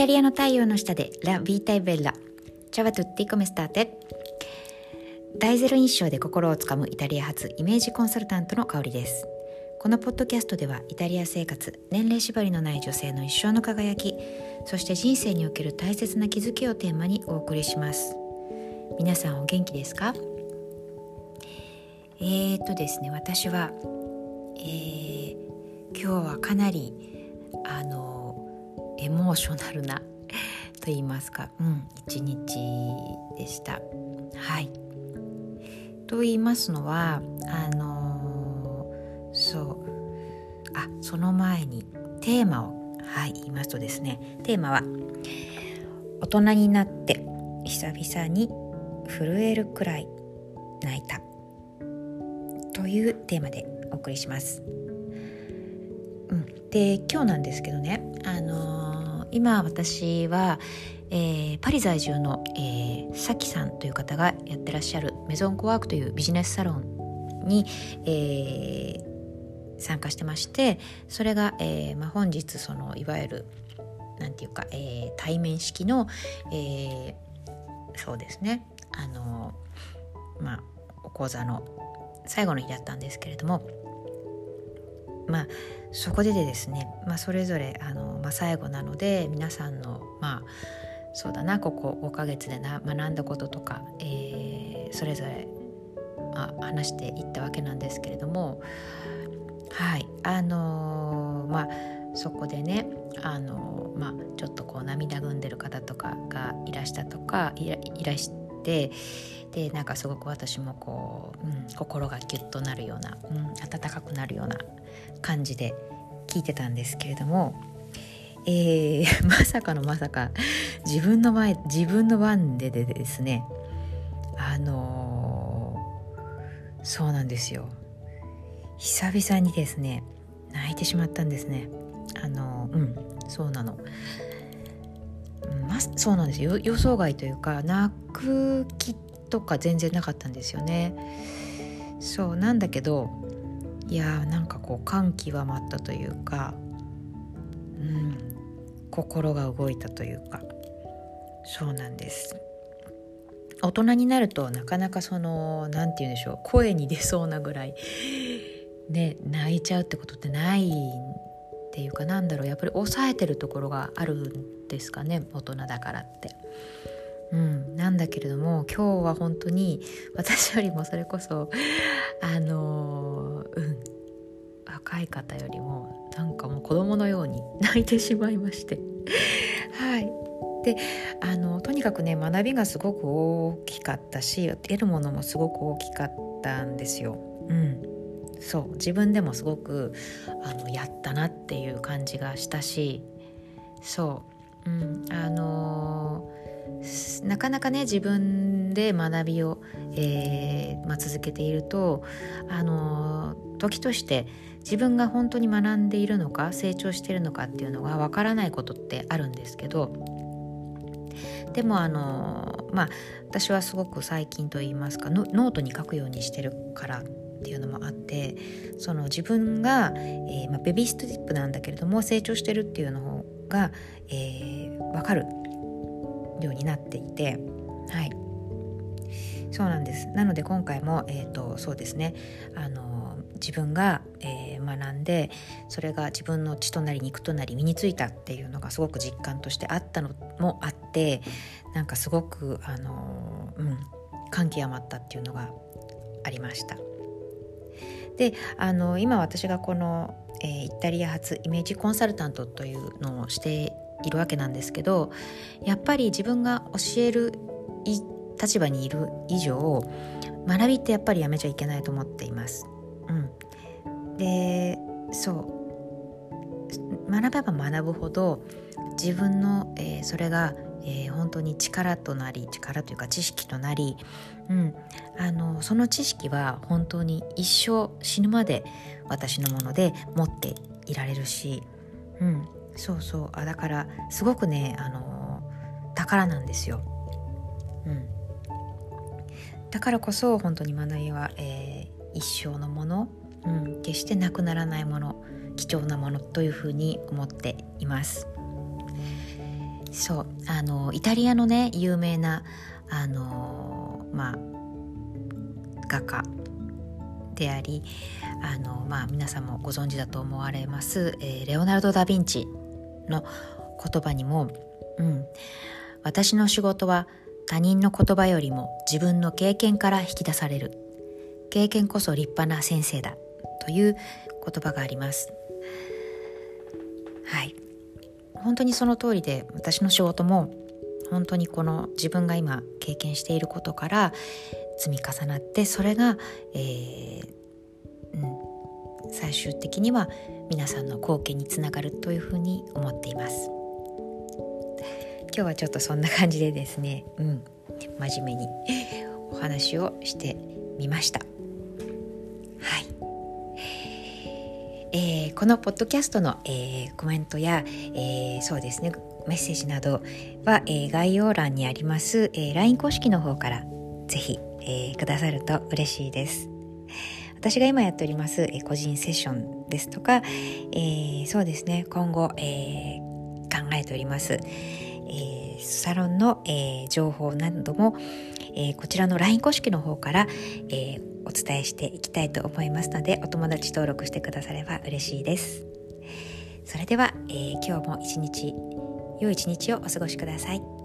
タリアの太陽の下でラ・ビータイベッラチャワトゥッティコメスターテ大ゼロ印象で心をつかむイタリア発イメージコンサルタントの香りです。このポッドキャストではイタリア生活年齢縛りのない女性の一生の輝きそして人生における大切な気づきをテーマにお送りします。皆さんお元気ですか？えーとですね私は、えー、今日はかなりあのエモーショナルなと言いますか、うん、一日でした。はい。と言いますのはあのそう。あその前にテーマをはい言いますとですねテーマは「大人になって久々に震えるくらい泣いた」というテーマでお送りします。うん、で今日なんですけどね、今私は、えー、パリ在住の、えー、さきさんという方がやってらっしゃるメゾンコワークというビジネスサロンに、えー、参加してましてそれが、えーまあ、本日そのいわゆるなんていうか、えー、対面式の、えー、そうですね。あのまあお講座の最後の日だったんですけれどもまあそこでですね、まあ、それぞれあの、まあ、最後なので皆さんのまあそうだなここ5ヶ月でな学んだこととか、えー、それぞれ、まあ、話していったわけなんですけれどもはいあのー、まあそこでねあのー、まあちょっとこう涙ぐんでる方とかがいらしたとかいらいらしてでなんかすごく私もこう、うん、心がギュッとなるような、うん、温かくなるような感じで聞いてたんですけれども、えー、まさかのまさか自分の前自分の番ででですねあのー、そうなんですよ久々にですね泣いてしまったんですねあのー、うんそうなの。ま、そうなんですよ。予想外というか泣く気とか全然なかったんですよね。そうなんだけどいやーなんかこう感極まったというかうん心が動いたというかそうなんです。大人になるとなかなかその何て言うんでしょう声に出そうなぐらいね泣いちゃうってことってないっていうかなんだろうやっぱり抑えてるところがあるんですかね大人だからって。うん、なんだけれども今日は本当に私よりもそれこそあのうん若い方よりもなんかもう子供のように泣いてしまいましてはいであのとにかくね学びがすごく大きかったし得るものもすごく大きかったんですよ。うん、そう自分でもすごくあのやったなっていう感じがしたしそう、うん、あのー、なかなかね自分で学びを、えーまあ、続けていると、あのー、時として自分が本当に学んでいるのか成長しているのかっていうのがわからないことってあるんですけどでもあのまあ私はすごく最近といいますかノートに書くようにしてるからっていうのもあってその自分が、えーまあ、ベビーストリップなんだけれども成長してるっていうのが、えー、分かるようになっていてはい。そうなんです。なので今回も、えーと、そうですね。あの自分が、えー、学んでそれが自分の血となり肉となり身についたっていうのがすごく実感としてあったのもあってなんかすごくあの、うん、感極まったっていうのがありました。であの今私がこの、えー、イタリア発イメージコンサルタントというのをしているわけなんですけどやっぱり自分が教える立場にいる以上学びってやっぱりやめちゃいけないと思っています。うん、でそう学べば学ぶほど自分の、えー、それがえー、本当に力となり力というか知識となり、うん、あのその知識は本当に一生死ぬまで私のもので持っていられるし、うん、そうそう。あだからすごくねあの宝なんですよ。うん、だからこそ本当に学びは、えー、一生のもの、うん、決してなくならないもの貴重なものというふうに思っています。そうあのイタリアのね有名なあのまあ画家でありあの、まあ、皆さんもご存知だと思われます、えー、レオナルド・ダ・ヴィンチの言葉にも、うん、私の仕事は他人の言葉よりも自分の経験から引き出される。経験こそ立派な先生だという言葉があります。はい。本当にその通りで私の仕事も本当にこの自分が今経験していることから積み重なってそれが、えーうん、最終的には皆さんの貢献につながるというふうに思っています。今日はちょっとそんな感じでですね、うん、真面目にお話をしてみました。えー、このポッドキャストの、えー、コメントや、えー、そうですねメッセージなどは、え、概要欄にあります、え、LINE 公式の方からぜひ、え、くださると嬉しいです。私が今やっております、え、個人セッションですとか、え、そうですね今後、え、考えております、え、サロンの、え、情報なども、え、こちらの LINE 公式の方から、えー、お伝えしていきたいと思いますのでお友達登録してくだされば嬉しいですそれでは、えー、今日も一日良い一日をお過ごしください。